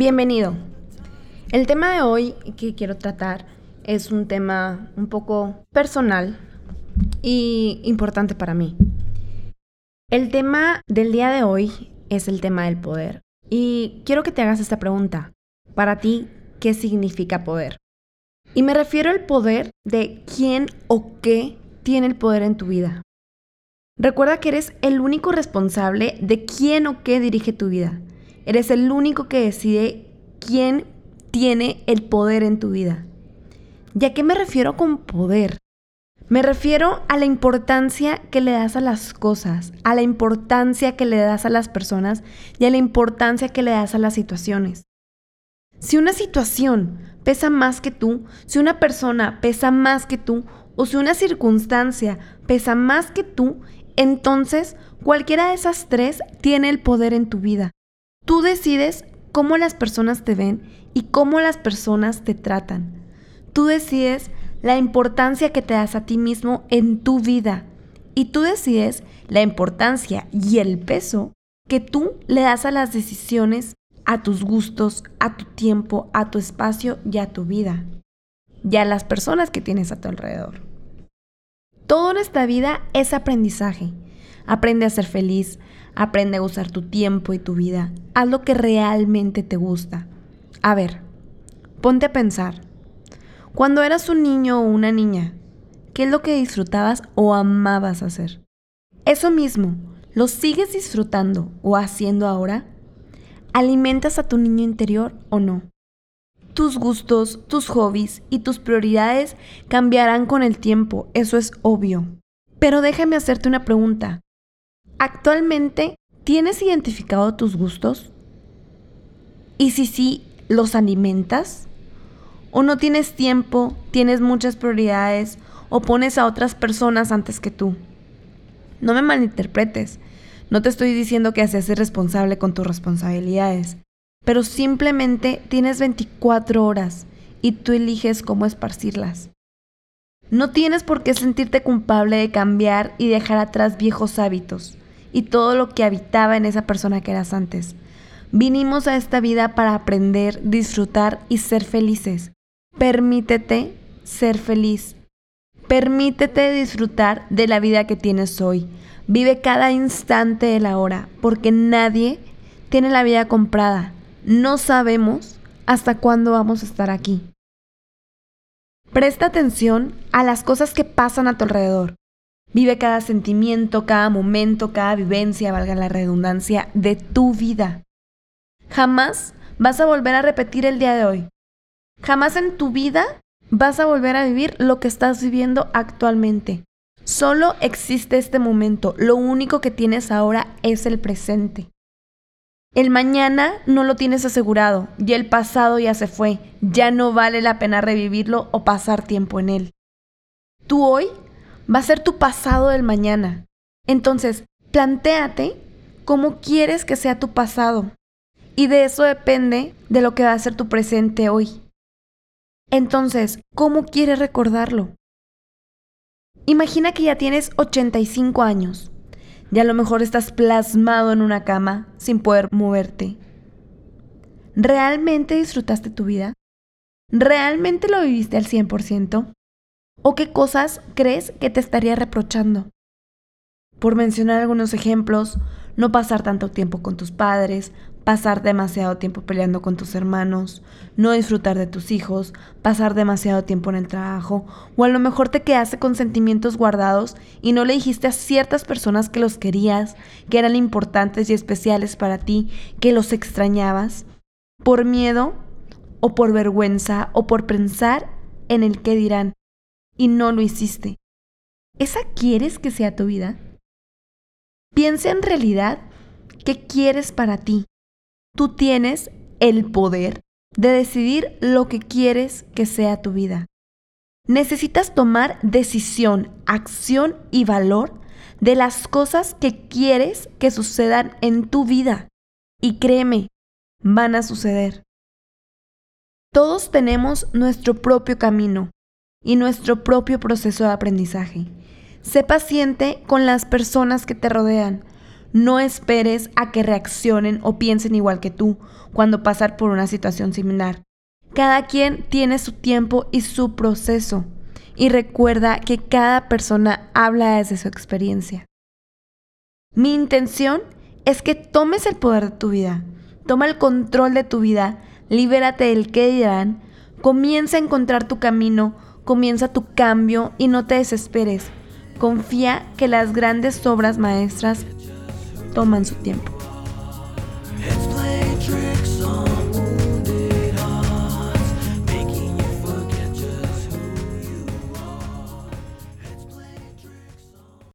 Bienvenido. El tema de hoy que quiero tratar es un tema un poco personal y importante para mí. El tema del día de hoy es el tema del poder. Y quiero que te hagas esta pregunta. Para ti, ¿qué significa poder? Y me refiero al poder de quién o qué tiene el poder en tu vida. Recuerda que eres el único responsable de quién o qué dirige tu vida. Eres el único que decide quién tiene el poder en tu vida. ¿Y a qué me refiero con poder? Me refiero a la importancia que le das a las cosas, a la importancia que le das a las personas y a la importancia que le das a las situaciones. Si una situación pesa más que tú, si una persona pesa más que tú o si una circunstancia pesa más que tú, entonces cualquiera de esas tres tiene el poder en tu vida. Tú decides cómo las personas te ven y cómo las personas te tratan. Tú decides la importancia que te das a ti mismo en tu vida y tú decides la importancia y el peso que tú le das a las decisiones, a tus gustos, a tu tiempo, a tu espacio y a tu vida y a las personas que tienes a tu alrededor. Todo en esta vida es aprendizaje. Aprende a ser feliz, aprende a usar tu tiempo y tu vida. Haz lo que realmente te gusta. A ver, ponte a pensar. Cuando eras un niño o una niña, ¿qué es lo que disfrutabas o amabas hacer? Eso mismo, ¿lo sigues disfrutando o haciendo ahora? ¿Alimentas a tu niño interior o no? Tus gustos, tus hobbies y tus prioridades cambiarán con el tiempo, eso es obvio. Pero déjame hacerte una pregunta. ¿Actualmente tienes identificado tus gustos? Y si sí, ¿los alimentas? ¿O no tienes tiempo, tienes muchas prioridades o pones a otras personas antes que tú? No me malinterpretes. No te estoy diciendo que seas irresponsable con tus responsabilidades, pero simplemente tienes 24 horas y tú eliges cómo esparcirlas. No tienes por qué sentirte culpable de cambiar y dejar atrás viejos hábitos y todo lo que habitaba en esa persona que eras antes. Vinimos a esta vida para aprender, disfrutar y ser felices. Permítete ser feliz. Permítete disfrutar de la vida que tienes hoy. Vive cada instante de la hora, porque nadie tiene la vida comprada. No sabemos hasta cuándo vamos a estar aquí. Presta atención a las cosas que pasan a tu alrededor. Vive cada sentimiento, cada momento, cada vivencia, valga la redundancia, de tu vida. Jamás vas a volver a repetir el día de hoy. Jamás en tu vida vas a volver a vivir lo que estás viviendo actualmente. Solo existe este momento. Lo único que tienes ahora es el presente. El mañana no lo tienes asegurado y el pasado ya se fue. Ya no vale la pena revivirlo o pasar tiempo en él. Tú hoy va a ser tu pasado del mañana. Entonces, plantéate cómo quieres que sea tu pasado. Y de eso depende de lo que va a ser tu presente hoy. Entonces, ¿cómo quieres recordarlo? Imagina que ya tienes 85 años y a lo mejor estás plasmado en una cama sin poder moverte. ¿Realmente disfrutaste tu vida? ¿Realmente lo viviste al 100%? ¿O qué cosas crees que te estaría reprochando? Por mencionar algunos ejemplos, no pasar tanto tiempo con tus padres, pasar demasiado tiempo peleando con tus hermanos, no disfrutar de tus hijos, pasar demasiado tiempo en el trabajo, o a lo mejor te quedaste con sentimientos guardados y no le dijiste a ciertas personas que los querías, que eran importantes y especiales para ti, que los extrañabas, por miedo o por vergüenza o por pensar en el que dirán y no lo hiciste. ¿Esa quieres que sea tu vida? Piensa en realidad qué quieres para ti. Tú tienes el poder de decidir lo que quieres que sea tu vida. Necesitas tomar decisión, acción y valor de las cosas que quieres que sucedan en tu vida. Y créeme, van a suceder. Todos tenemos nuestro propio camino y nuestro propio proceso de aprendizaje. Sé paciente con las personas que te rodean. No esperes a que reaccionen o piensen igual que tú cuando pasar por una situación similar. Cada quien tiene su tiempo y su proceso. Y recuerda que cada persona habla desde su experiencia. Mi intención es que tomes el poder de tu vida. Toma el control de tu vida. Libérate del que dirán. Comienza a encontrar tu camino. Comienza tu cambio y no te desesperes. Confía que las grandes obras maestras toman su tiempo.